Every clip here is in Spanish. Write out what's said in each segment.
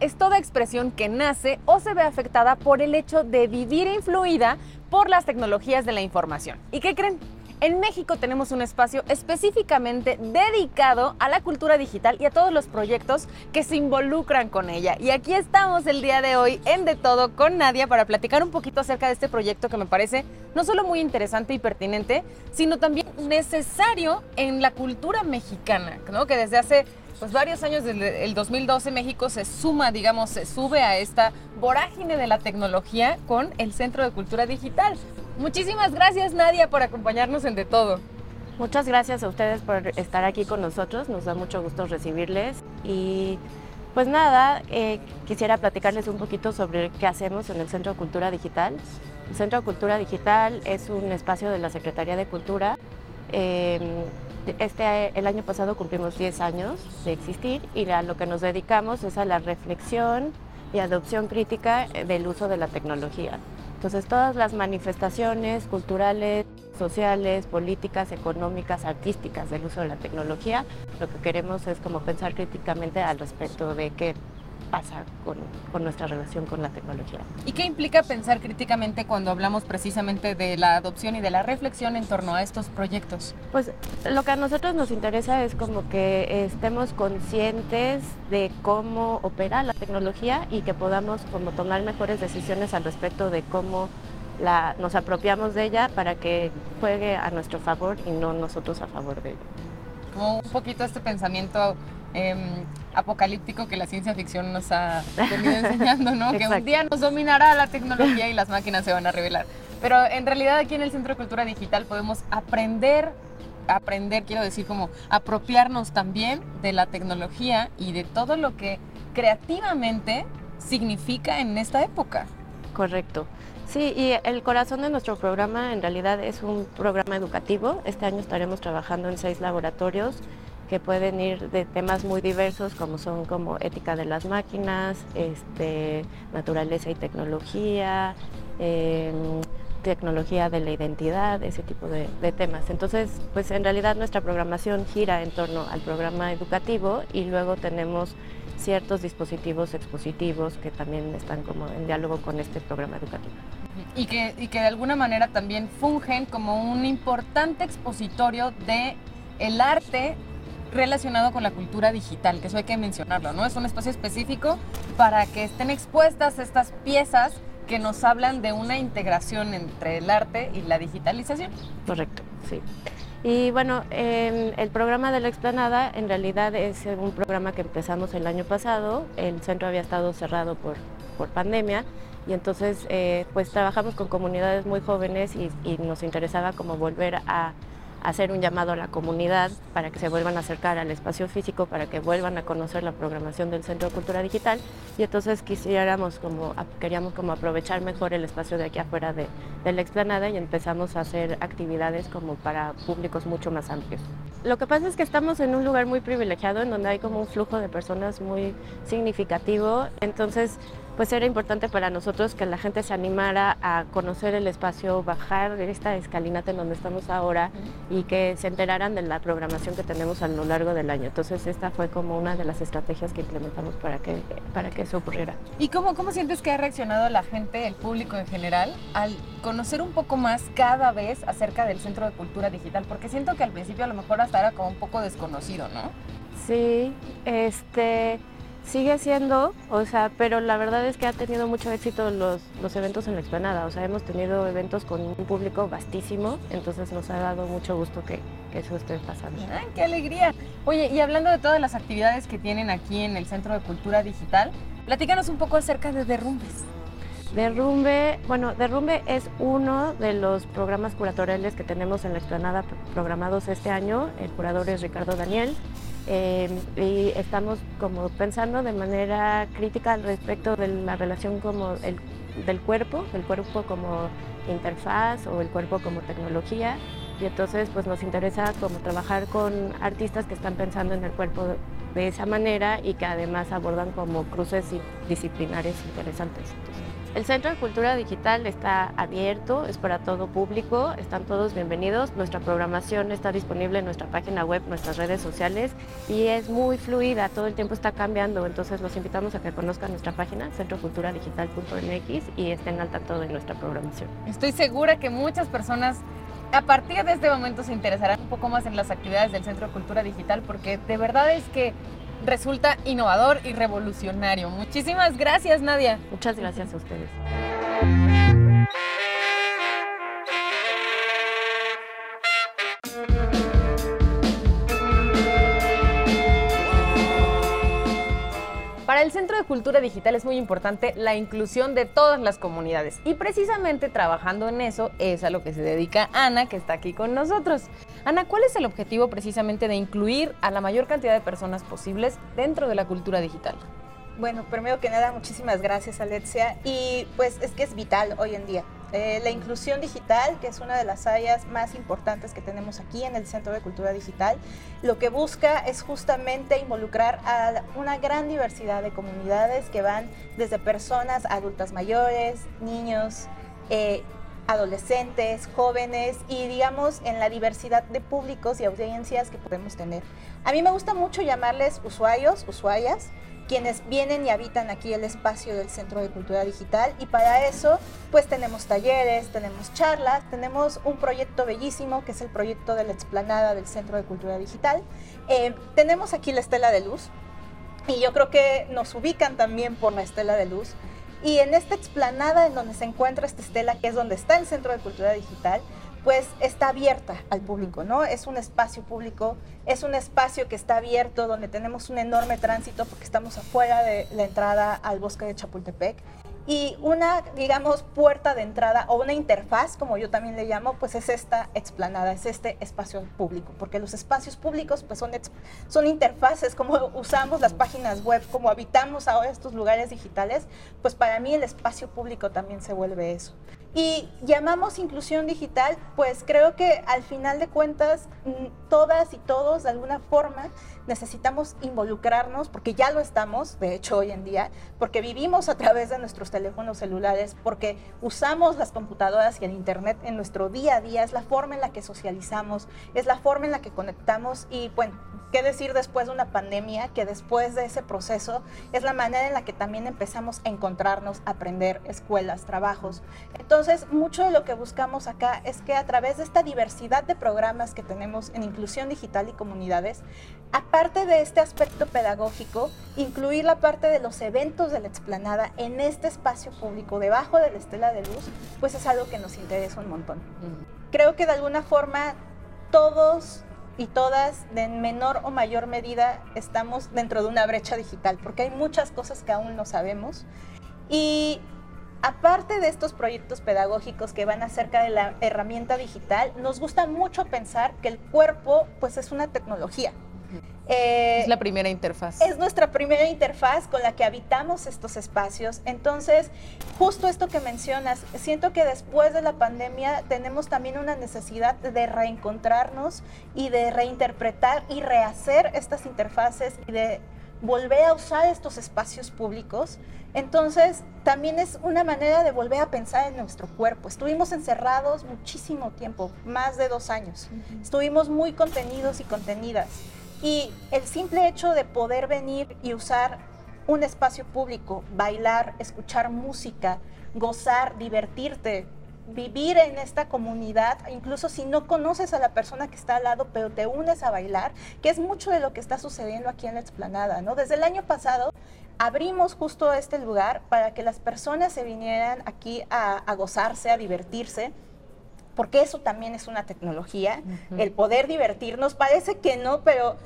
es toda expresión que nace o se ve afectada por el hecho de vivir influida por las tecnologías de la información. ¿Y qué creen? En México tenemos un espacio específicamente dedicado a la cultura digital y a todos los proyectos que se involucran con ella. Y aquí estamos el día de hoy en De Todo con Nadia para platicar un poquito acerca de este proyecto que me parece no solo muy interesante y pertinente, sino también necesario en la cultura mexicana, ¿no? que desde hace pues varios años, desde el 2012, México se suma, digamos, se sube a esta vorágine de la tecnología con el Centro de Cultura Digital. Muchísimas gracias, Nadia, por acompañarnos en De Todo. Muchas gracias a ustedes por estar aquí con nosotros, nos da mucho gusto recibirles y pues nada, eh, quisiera platicarles un poquito sobre qué hacemos en el Centro de Cultura Digital. El Centro de Cultura Digital es un espacio de la Secretaría de Cultura. Em, este, el año pasado cumplimos 10 años de existir y a lo que nos dedicamos es a la reflexión y adopción crítica del uso de la tecnología. Entonces todas las manifestaciones culturales, sociales, políticas, económicas, artísticas del uso de la tecnología, lo que queremos es como pensar críticamente al respecto de qué pasa con, con, nuestra relación con la tecnología. ¿Y qué implica pensar críticamente cuando hablamos precisamente de la adopción y de la reflexión en torno a estos proyectos? Pues lo que a nosotros nos interesa es como que estemos conscientes de cómo opera la tecnología y que podamos como tomar mejores decisiones al respecto de cómo la, nos apropiamos de ella para que juegue a nuestro favor y no nosotros a favor de ella. Como un poquito este pensamiento Em, apocalíptico que la ciencia ficción nos ha venido enseñando, ¿no? que un día nos dominará la tecnología y las máquinas se van a revelar. Pero en realidad aquí en el Centro de Cultura Digital podemos aprender, aprender, quiero decir, como apropiarnos también de la tecnología y de todo lo que creativamente significa en esta época. Correcto. Sí, y el corazón de nuestro programa en realidad es un programa educativo. Este año estaremos trabajando en seis laboratorios que pueden ir de temas muy diversos como son como ética de las máquinas, este, naturaleza y tecnología, em, tecnología de la identidad, ese tipo de, de, temas. Entonces, pues en realidad nuestra programación gira en torno al programa educativo y luego tenemos ciertos dispositivos expositivos que también están como en diálogo con este programa educativo. Y que, y que de alguna manera también fungen como un importante expositorio de el arte relacionado con la cultura digital, que eso hay que mencionarlo, ¿no? Es un espacio específico para que estén expuestas estas piezas que nos hablan de una integración entre el arte y la digitalización. Correcto, sí. Y bueno, el programa de la explanada en realidad es un programa que empezamos el año pasado. El centro había estado cerrado por, por pandemia y entonces eh, pues trabajamos con comunidades muy jóvenes y, y nos interesaba como volver a hacer un llamado a la comunidad para que se vuelvan a acercar al espacio físico, para que vuelvan a conocer la programación del Centro de Cultura Digital y entonces quisiéramos como, queríamos como aprovechar mejor el espacio de aquí afuera de, de la explanada y empezamos a hacer actividades como para públicos mucho más amplios. Lo que pasa es que estamos en un lugar muy privilegiado en donde hay como un flujo de personas muy significativo, entonces pues era importante para nosotros que la gente se animara a conocer el espacio, bajar esta escalinata en donde estamos ahora y que se enteraran de la programación que tenemos a lo largo del año. Entonces esta fue como una de las estrategias que implementamos para que, para que eso ocurriera. ¿Y cómo, cómo sientes que ha reaccionado la gente, el público en general, al conocer un poco más cada vez acerca del Centro de Cultura Digital? Porque siento que al principio a lo mejor hasta era como un poco desconocido, ¿no? Sí, este sigue siendo, o sea, pero la verdad es que ha tenido mucho éxito los, los eventos en la explanada, o sea, hemos tenido eventos con un público vastísimo, entonces nos ha dado mucho gusto que, que eso esté pasando. ¡Ay, qué alegría! Oye, y hablando de todas las actividades que tienen aquí en el Centro de Cultura Digital, platícanos un poco acerca de Derrumbes. Derrumbe, bueno, Derrumbe es uno de los programas curatoriales que tenemos en la explanada programados este año. El curador es Ricardo Daniel. Eh, y estamos como pensando de manera crítica al respecto de la relación como el, del cuerpo, el cuerpo como interfaz o el cuerpo como tecnología. Y entonces pues nos interesa como trabajar con artistas que están pensando en el cuerpo de esa manera y que además abordan como cruces disciplinares interesantes. El Centro de Cultura Digital está abierto, es para todo público, están todos bienvenidos. Nuestra programación está disponible en nuestra página web, nuestras redes sociales y es muy fluida, todo el tiempo está cambiando, entonces los invitamos a que conozcan nuestra página, centroculturadigital.mx y estén al tanto de nuestra programación. Estoy segura que muchas personas a partir de este momento se interesarán un poco más en las actividades del Centro de Cultura Digital porque de verdad es que resulta innovador y revolucionario. Muchísimas gracias, Nadia. Muchas gracias a ustedes. Para el Centro de Cultura Digital es muy importante la inclusión de todas las comunidades y precisamente trabajando en eso es a lo que se dedica Ana, que está aquí con nosotros. Ana, ¿cuál es el objetivo precisamente de incluir a la mayor cantidad de personas posibles dentro de la cultura digital? Bueno, primero que nada, muchísimas gracias Alexia y pues es que es vital hoy en día. Eh, la inclusión digital, que es una de las áreas más importantes que tenemos aquí en el Centro de Cultura Digital, lo que busca es justamente involucrar a una gran diversidad de comunidades que van desde personas adultas mayores, niños, eh, adolescentes, jóvenes y digamos en la diversidad de públicos y audiencias que podemos tener. A mí me gusta mucho llamarles usuarios, usuarias, quienes vienen y habitan aquí el espacio del Centro de Cultura Digital y para eso pues tenemos talleres, tenemos charlas, tenemos un proyecto bellísimo que es el proyecto de la explanada del Centro de Cultura Digital. Eh, tenemos aquí la estela de luz y yo creo que nos ubican también por la estela de luz. Y en esta explanada en donde se encuentra esta estela, que es donde está el Centro de Cultura Digital, pues está abierta al público, ¿no? Es un espacio público, es un espacio que está abierto donde tenemos un enorme tránsito porque estamos afuera de la entrada al bosque de Chapultepec y una, digamos, puerta de entrada o una interfaz, como yo también le llamo, pues es esta explanada, es este espacio público, porque los espacios públicos pues son, son interfaces, como usamos las páginas web, como habitamos ahora estos lugares digitales, pues para mí el espacio público también se vuelve eso. Y llamamos inclusión digital, pues creo que al final de cuentas mm, todas y todos de alguna forma necesitamos involucrarnos, porque ya lo estamos, de hecho hoy en día, porque vivimos a través de nuestros teléfonos celulares, porque usamos las computadoras y el Internet en nuestro día a día, es la forma en la que socializamos, es la forma en la que conectamos y bueno, ¿qué decir después de una pandemia? Que después de ese proceso es la manera en la que también empezamos a encontrarnos, aprender, escuelas, trabajos. Entonces, mucho de lo que buscamos acá es que a través de esta diversidad de programas que tenemos en inclusión digital y comunidades, aparte de este aspecto pedagógico, incluir la parte de los eventos de la explanada en este espacio público, debajo de la estela de luz, pues es algo que nos interesa un montón. Creo que de alguna forma todos y todas, de menor o mayor medida, estamos dentro de una brecha digital, porque hay muchas cosas que aún no sabemos. Y aparte de estos proyectos pedagógicos que van acerca de la herramienta digital, nos gusta mucho pensar que el cuerpo pues es una tecnología. Eh, es la primera interfaz. Es nuestra primera interfaz con la que habitamos estos espacios. Entonces, justo esto que mencionas, siento que después de la pandemia tenemos también una necesidad de reencontrarnos y de reinterpretar y rehacer estas interfaces y de volver a usar estos espacios públicos. Entonces, también es una manera de volver a pensar en nuestro cuerpo. Estuvimos encerrados muchísimo tiempo, más de dos años. Estuvimos muy contenidos y contenidas. Y el simple hecho de poder venir y usar un espacio público, bailar, escuchar música, gozar, divertirte, vivir en esta comunidad, incluso si no conoces a la persona que está al lado, pero te unes a bailar, que es mucho de lo que está sucediendo aquí en la explanada, ¿no? Desde el año pasado abrimos justo este lugar para que las personas se vinieran aquí a, gozarse, a divertirse porque eso también es una tecnología, el poder divertirnos. Parece que no, pero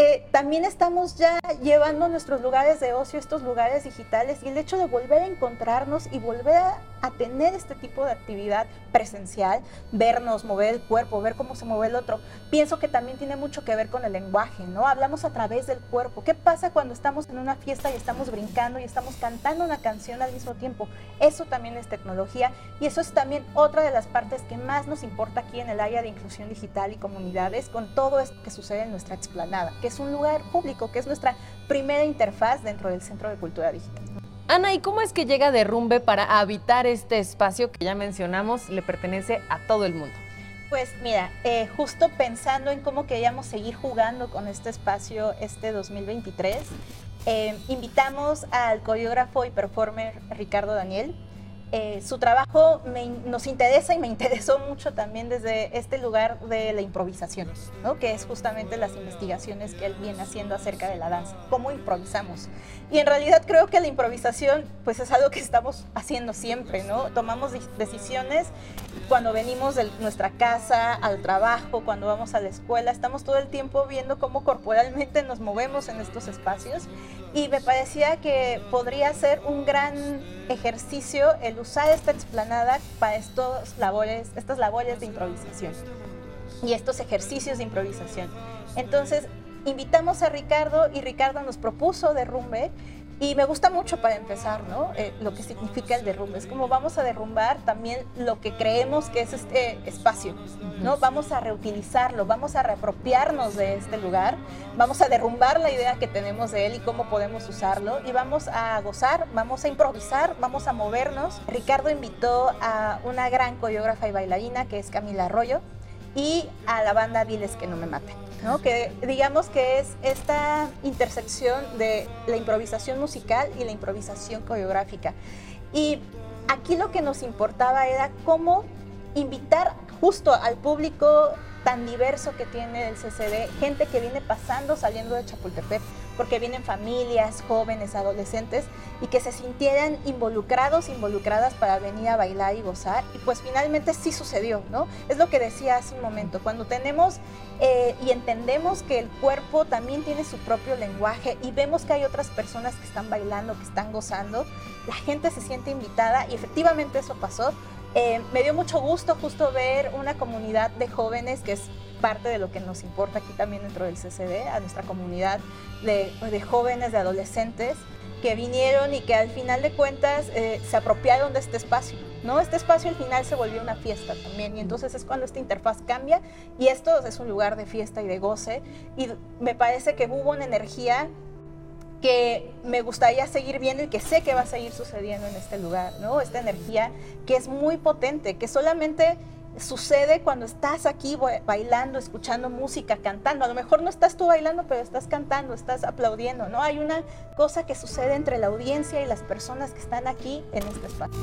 eh, también estamos ya llevando nuestros lugares de ocio, estos lugares digitales, y el hecho de volver a encontrarnos y volver a, tener este tipo de actividad presencial, vernos, mover el cuerpo, ver cómo se mueve el otro, pienso que también tiene mucho que ver con el lenguaje, ¿no? Hablamos a través del cuerpo. ¿Qué pasa cuando estamos en una fiesta y estamos brincando y estamos cantando una canción al mismo tiempo? Eso también es tecnología y eso es también otra de las partes que más nos importa aquí en el área de inclusión digital y comunidades con todo esto que sucede en nuestra explanada, es un lugar público, que es nuestra primera interfaz dentro del Centro de Cultura Digital. Ana, ¿y cómo es que llega Derrumbe para habitar este espacio que ya mencionamos le pertenece a todo el mundo? Pues mira, eh, justo pensando en cómo queríamos seguir jugando con este espacio este 2023, eh, invitamos al coreógrafo y performer Ricardo Daniel, eh, su trabajo nos interesa y me interesó mucho también desde este lugar de la improvisación, ¿no? que es justamente las investigaciones que él viene haciendo acerca de la danza, cómo improvisamos. Y en realidad creo que la improvisación pues es algo que estamos haciendo siempre, ¿no? Tomamos decisiones cuando venimos de nuestra casa al trabajo, cuando vamos a la escuela, estamos todo el tiempo viendo cómo corporalmente nos movemos en estos espacios y me parecía que podría ser un gran ejercicio el usar esta explanada para estos labores, estas labores de improvisación y estos ejercicios de improvisación. Entonces, invitamos a Ricardo y Ricardo nos propuso derrumbe y me gusta mucho para empezar, ¿no? Eh, lo que significa el derrumbe. Es como vamos a derrumbar también lo que creemos que es este espacio, ¿no? Vamos a reutilizarlo, vamos a reapropiarnos de este lugar, vamos a derrumbar la idea que tenemos de él y cómo podemos usarlo y vamos a gozar, vamos a improvisar, vamos a movernos. Ricardo invitó a una gran coreógrafa y bailarina que es Camila Arroyo y a la banda Diles que no me maten. ¿No? que digamos que es esta intersección de la improvisación musical y la improvisación coreográfica. Y aquí lo que nos importaba era cómo invitar justo al público tan diverso que tiene el CCD, gente que viene pasando saliendo de Chapultepec, porque vienen familias, jóvenes, adolescentes, y que se sintieran involucrados, involucradas para venir a bailar y gozar. Y pues finalmente sí sucedió, ¿no? Es lo que decía hace un momento, cuando tenemos eh, y entendemos que el cuerpo también tiene su propio lenguaje y vemos que hay otras personas que están bailando, que están gozando, la gente se siente invitada y efectivamente eso pasó. Eh, me dio mucho gusto justo ver una comunidad de jóvenes que es parte de lo que nos importa aquí también dentro del CCD, a nuestra comunidad de, jóvenes, de adolescentes que vinieron y que al final de cuentas eh, se apropiaron de este espacio. ¿no? Este espacio al final se volvió una fiesta también y entonces es cuando esta interfaz cambia y esto es un lugar de fiesta y de goce y me parece que hubo una energía que me gustaría seguir viendo y que sé que va a seguir sucediendo en este lugar, ¿no? Esta energía que es muy potente, que solamente sucede cuando estás aquí bailando, escuchando música, cantando. A lo mejor no estás tú bailando, pero estás cantando, estás aplaudiendo, ¿no? Hay una cosa que sucede entre la audiencia y las personas que están aquí en este espacio.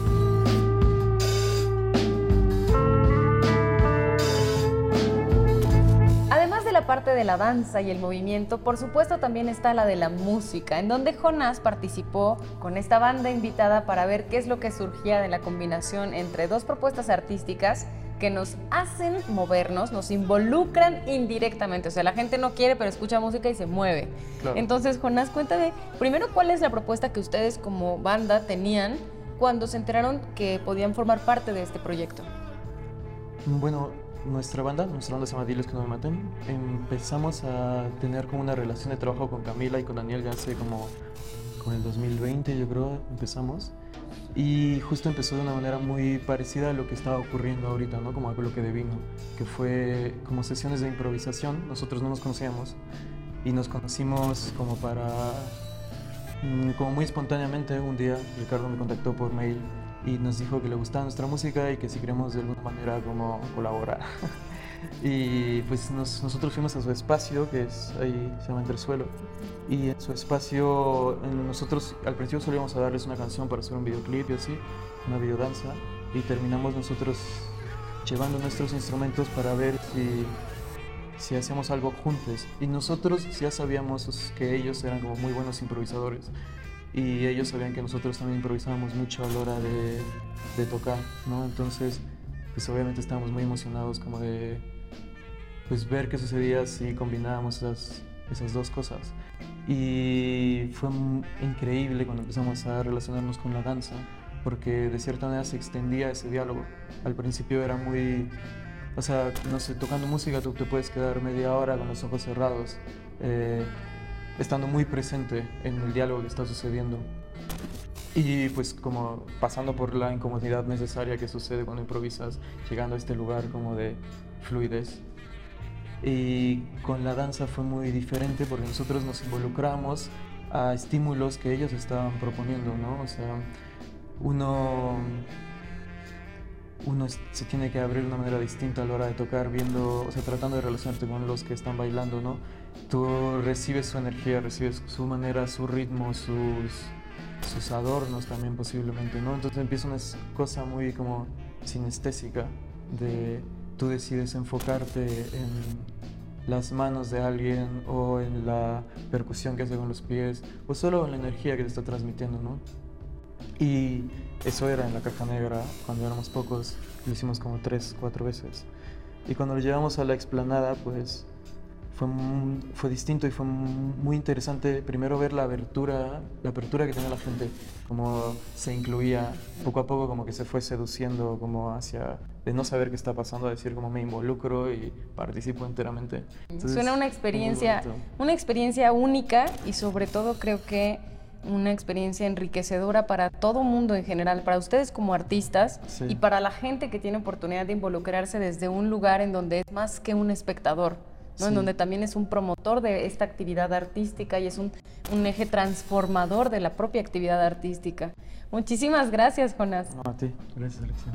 Además de la parte de la danza y el movimiento, por supuesto también está la de la música, en donde Jonás participó con esta banda invitada para ver qué es lo que surgía de la combinación entre dos propuestas artísticas que nos hacen movernos, nos involucran indirectamente. O sea, la gente no quiere, pero escucha música y se mueve. Entonces, Jonás, cuéntame, primero, ¿cuál es la propuesta que ustedes como banda tenían cuando se enteraron que podían formar parte de este proyecto? Bueno, nuestra banda, nuestra banda se llama Diles que no me maten, empezamos a tener como una relación de trabajo con Camila y con Daniel ya hace como con el 2020 yo creo empezamos y justo empezó de una manera muy parecida a lo que estaba ocurriendo ahorita, ¿no? Como lo que devino, que fue como sesiones de improvisación, nosotros no nos conocíamos y nos conocimos como para, mm, como muy espontáneamente un día Ricardo me contactó por mail y nos dijo que le gustaba nuestra música y que si queremos de alguna manera como colaborar. y pues nosotros fuimos a su espacio, que es ahí, se llama Entresuelo, y en su espacio nosotros al principio solíamos a darles una canción para hacer un videoclip y así, una videodanza, y terminamos nosotros llevando nuestros instrumentos para ver si, si hacíamos algo juntos. Y nosotros ya sabíamos que ellos eran como muy buenos improvisadores y ellos sabían que nosotros también improvisábamos mucho a la hora de, de tocar, ¿no? Entonces, pues obviamente estábamos muy emocionados como de pues ver qué sucedía si combinábamos esas, esas dos cosas. Y fue increíble cuando empezamos a relacionarnos con la danza, porque de cierta manera se extendía ese diálogo. Al principio era muy, o sea, no sé, tocando música tú te puedes quedar media hora con los ojos cerrados. Eh, estando muy presente en el diálogo que está sucediendo. Y pues como pasando por la incomodidad necesaria que sucede cuando improvisas, llegando a este lugar como de fluidez. Y con la danza fue muy diferente porque nosotros nos involucramos a estímulos que ellos estaban proponiendo, ¿no? O sea, uno, uno se tiene que abrir de una manera distinta a la hora de tocar, viendo, o sea, tratando de relacionarte con los que están bailando, ¿no? Tú recibes su energía, recibes su manera, su ritmo, sus, sus adornos también posiblemente, ¿no? Entonces empieza una cosa muy como sinestésica de tú decides enfocarte en las manos de alguien o en la percusión que hace con los pies o solo en la energía que te está transmitiendo, ¿no? Y eso era en la caja negra cuando éramos pocos, lo hicimos como tres, cuatro veces. Y cuando lo llevamos a la explanada, pues fue, fue distinto y fue muy interesante primero ver la abertura, la apertura que tenía la gente, cómo se incluía poco a poco, como que se fue seduciendo como hacia de no saber qué está pasando, a decir como me involucro y participo enteramente. Suena una experiencia, una experiencia única y sobre todo creo que una experiencia enriquecedora para todo mundo en general, para ustedes como artistas y para la gente que tiene oportunidad de involucrarse desde un lugar en donde es más que un espectador en donde también es un promotor de esta actividad artística y es un, un, eje transformador de la propia actividad artística. Muchísimas gracias, Jonas. No, a ti, gracias, Alexia.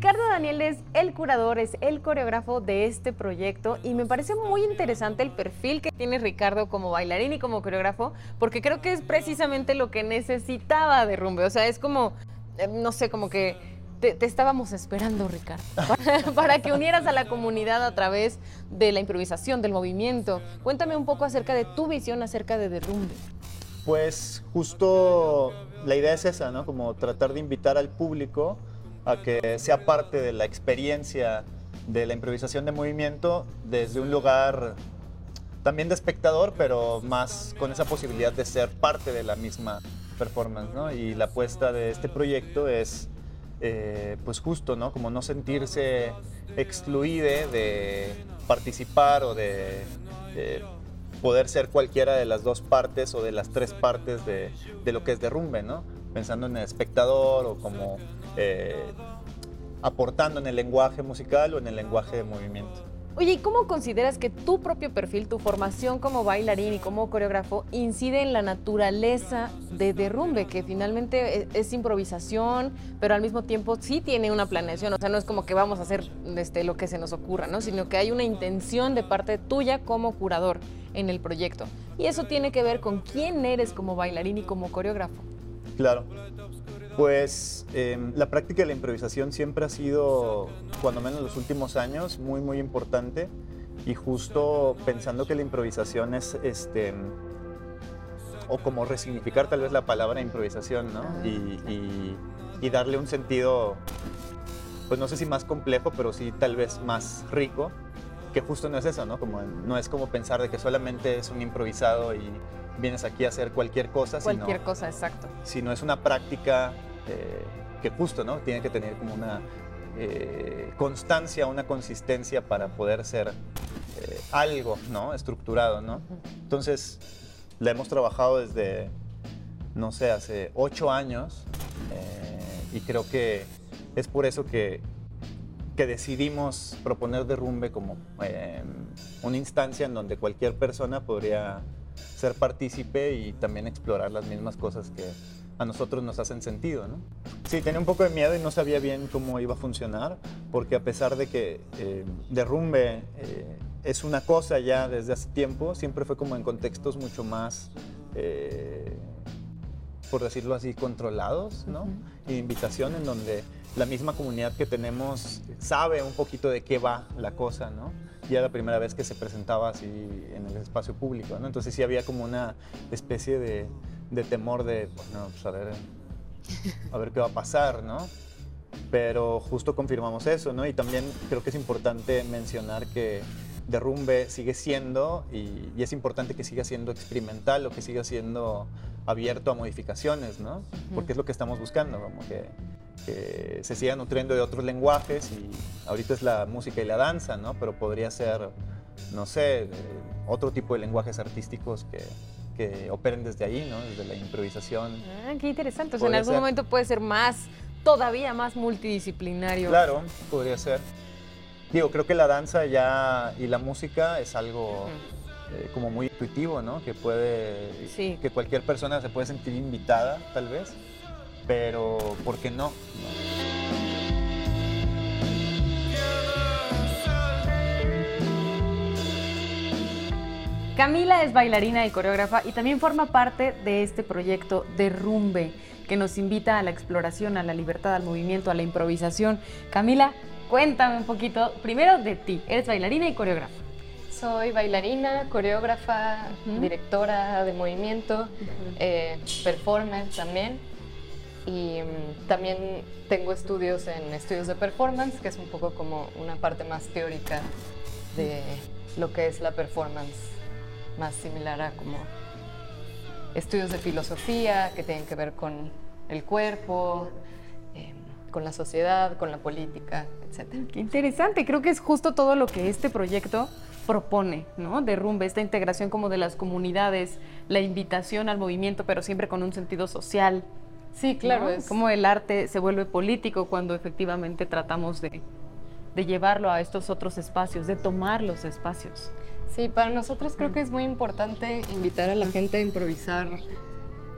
Daniel es el curador, es el coreógrafo de este proyecto y me parece muy interesante el perfil que tiene Ricardo como bailarín y como coreógrafo, porque creo que es precisamente lo que necesitaba de Rumbe. O sea, es como, eh, no sé, como que te, estábamos esperando, Ricardo, para, que unieras a la comunidad a través de la improvisación, del movimiento. Cuéntame un poco acerca de tu visión acerca de Derrumbe. Pues justo la idea es esa, ¿no? Como tratar de invitar al público a que sea parte de la experiencia de la improvisación de movimiento desde un lugar también de espectador, pero más con esa posibilidad de ser parte de la misma performance, ¿no? Y la apuesta de este proyecto es, eh, pues justo, ¿no? Como no sentirse excluide de participar o de, poder ser cualquiera de las dos partes o de las tres partes de, de lo que es derrumbe, ¿no? Pensando en el espectador o como eh, aportando en el lenguaje musical o en el lenguaje de movimiento. Oye, ¿y cómo consideras que tu propio perfil, tu formación como bailarín y como coreógrafo incide en la naturaleza de derrumbe, que finalmente e-, es, improvisación, pero al mismo tiempo sí tiene una planeación? O sea, no es como que vamos a hacer este, lo que se nos ocurra, ¿no? Sino que hay una intención de parte tuya como curador en el proyecto. Y eso tiene que ver con quién eres como bailarín y como coreógrafo. Claro. Pues em, la práctica de la improvisación siempre ha sido, cuando menos en los últimos años, muy, muy importante. Y justo pensando que la improvisación es, este, o como resignificar tal vez la palabra improvisación, ¿no? Y, y, darle un sentido, pues no sé si más complejo, pero sí tal vez más rico, que justo no es eso, ¿no? Como, no es como pensar de que solamente es un improvisado y vienes aquí a hacer cualquier cosa. Cualquier cosa, exacto. Si no es una práctica eh, que justo, ¿no? Tiene que tener como una eh, constancia, una consistencia para poder ser eh, algo, ¿no? Estructurado, ¿no? Entonces, la hemos trabajado desde, no sé, hace ocho años y creo que es por eso que, que decidimos proponer Derrumbe como una instancia en donde cualquier persona podría ser partícipe y también explorar las mismas cosas que a nosotros nos hacen sentido, ¿no? Sí, tenía un poco de miedo y no sabía bien cómo iba a funcionar, porque a pesar de que eh, Derrumbe eh, es una cosa ya desde hace tiempo, siempre fue como en contextos mucho más, eh, por decirlo así, controlados, ¿no? Y invitación en donde la misma comunidad que tenemos sabe un poquito de qué va la cosa, ¿no? ya la primera vez que se presentaba así en el espacio público, ¿no? Entonces sí había como una especie de, de temor de, bueno, pues a ver, a ver qué va a pasar, ¿no? Pero justo confirmamos eso, ¿no? Y también creo que es importante mencionar que Derrumbe sigue siendo, y, y es importante que siga siendo experimental o que siga siendo abierto a modificaciones, ¿no? Porque es lo que estamos buscando, como que que se siga nutriendo de otros lenguajes y ahorita es la música y la danza, ¿no? Pero podría ser, no sé, otro tipo de lenguajes artísticos que, que operen desde ahí, ¿no? Desde la improvisación. Ah, qué interesante. O sea, en algún ser. momento puede ser más, todavía más multidisciplinario. Claro, podría ser. Digo, creo que la danza ya y la música es algo eh, como muy intuitivo, ¿no? Que puede, Sí. que cualquier persona se puede sentir invitada, tal vez, pero ¿por qué no? Camila es bailarina y coreógrafa y también forma parte de este proyecto Derrumbe, que nos invita a la exploración, a la libertad, al movimiento, a la improvisación. Camila, cuéntame un poquito primero de ti. Eres bailarina y coreógrafa. Soy bailarina, coreógrafa, directora de movimiento, eh, performer también. Y mm, también tengo estudios en estudios de performance, que es un poco como una parte más teórica de lo que es la performance, más similar a como estudios de filosofía que tienen que ver con el cuerpo, eh, con la sociedad, con la política, etc. Qué interesante, creo que es justo todo lo que este proyecto propone, ¿no? Derrumbe, esta integración como de las comunidades, la invitación al movimiento, pero siempre con un sentido social. Sí, claro, ¿no? es Cómo el arte se vuelve político cuando efectivamente tratamos de, de llevarlo a estos otros espacios, de tomar los espacios. Sí, para nosotros creo que es muy importante invitar a la gente a improvisar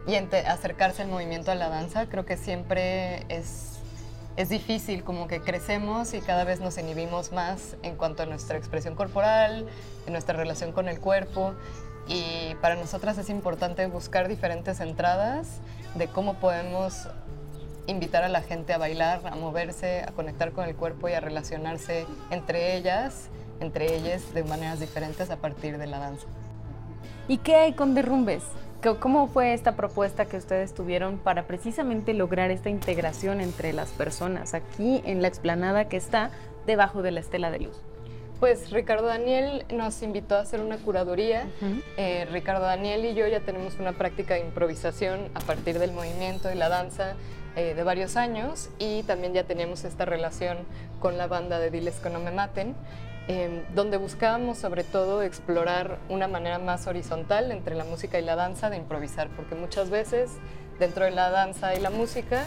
y acercarse al movimiento a la danza. Creo que siempre es, es difícil, como que crecemos y cada vez nos inhibimos más en cuanto a nuestra expresión corporal, en nuestra relación con el cuerpo. Y para nosotras es importante buscar diferentes entradas de cómo podemos invitar a la gente a bailar, a moverse, a conectar con el cuerpo y a relacionarse entre ellas, entre ellas de maneras diferentes a partir de la danza. ¿Y qué hay con Derrumbes? ¿Cómo- ¿Cómo fue esta propuesta que ustedes tuvieron para precisamente lograr esta integración entre las personas aquí en la explanada que está debajo de la estela de luz? Pues Ricardo Daniel nos invitó a hacer una curaduría. Eh, Ricardo Daniel y yo ya tenemos una práctica de improvisación a partir del movimiento y la danza eh, de varios años y también ya tenemos esta relación con la banda de Diles que no me maten, eh, donde buscábamos sobre todo explorar una manera más horizontal entre la música y la danza de improvisar, porque muchas veces dentro de la danza y la música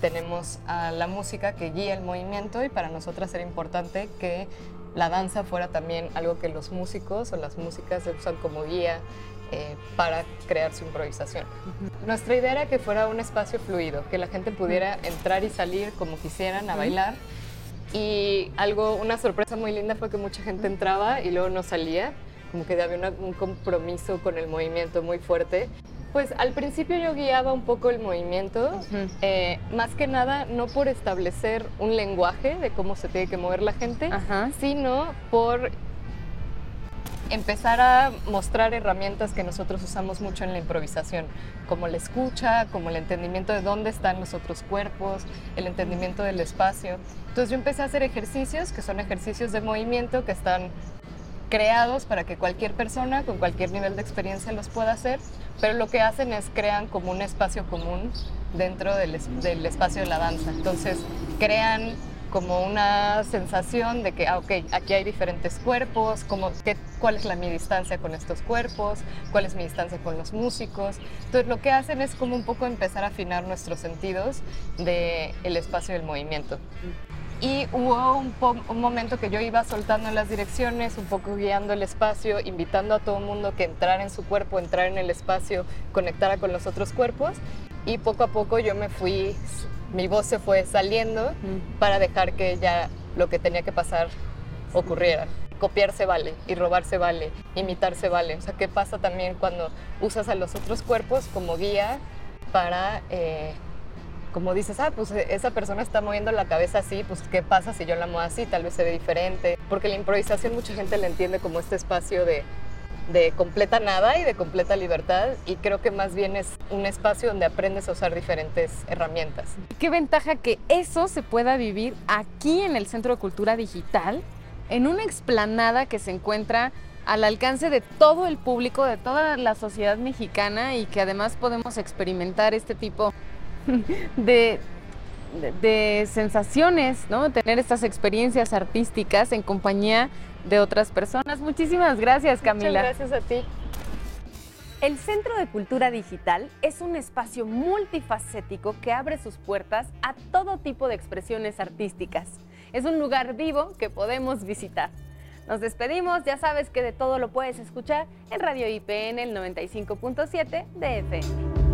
tenemos a la música que guía el movimiento y para nosotras era importante que la danza fuera también algo que los músicos o las músicas usan como guía eh, para crear su improvisación. Nuestra idea era que fuera un espacio fluido, que la gente pudiera entrar y salir como quisieran a bailar. Y algo, una sorpresa muy linda fue que mucha gente entraba y luego no salía, como que había una- un compromiso con el movimiento muy fuerte. Pues al principio yo guiaba un poco el movimiento, eh, más que nada no por establecer un lenguaje de cómo se tiene que mover la gente, Ajá. sino por empezar a mostrar herramientas que nosotros usamos mucho en la improvisación, como la escucha, como el entendimiento de dónde están los otros cuerpos, el entendimiento del espacio. Entonces yo empecé a hacer ejercicios que son ejercicios de movimiento que están creados para que cualquier persona con cualquier nivel de experiencia los pueda hacer, pero lo que hacen es crean como un espacio común dentro del, del espacio de la danza. Entonces crean como una sensación de que, ah, ok, aquí hay diferentes cuerpos, como, qué, cuál es la, mi distancia con estos cuerpos, cuál es mi distancia con los músicos. Entonces lo que hacen es como un poco empezar a afinar nuestros sentidos del el espacio del movimiento. Y hubo un, un momento que yo iba soltando las direcciones, un poco guiando el espacio, invitando a todo el mundo que entrara en su cuerpo, entrar en el espacio, conectara con los otros cuerpos. Y poco a poco yo me fui, mi voz se fue saliendo para dejar que ya lo que tenía que pasar ocurriera. Copiarse vale y robarse vale, imitarse vale. O sea, ¿qué pasa también cuando usas a los otros cuerpos como guía para eh, como dices, ah, pues esa persona está moviendo la cabeza así, pues qué pasa si yo la muevo así, tal vez se ve diferente. Porque la improvisación mucha gente la entiende como este espacio de, de completa nada y de completa libertad y creo que más bien es un espacio donde aprendes a usar diferentes herramientas. Qué ventaja que eso se pueda vivir aquí en el Centro de Cultura Digital, en una explanada que se encuentra al alcance de todo el público, de toda la sociedad mexicana y que además podemos experimentar este tipo de, de sensaciones, ¿no? Tener estas experiencias artísticas en compañía de otras personas. Muchísimas gracias, Camila. Muchas gracias a ti. El Centro de Cultura Digital es un espacio multifacético que abre sus puertas a todo tipo de expresiones artísticas. Es un lugar vivo que podemos visitar. Nos despedimos, ya sabes que de todo lo puedes escuchar en Radio IPN el 95.7 de FM.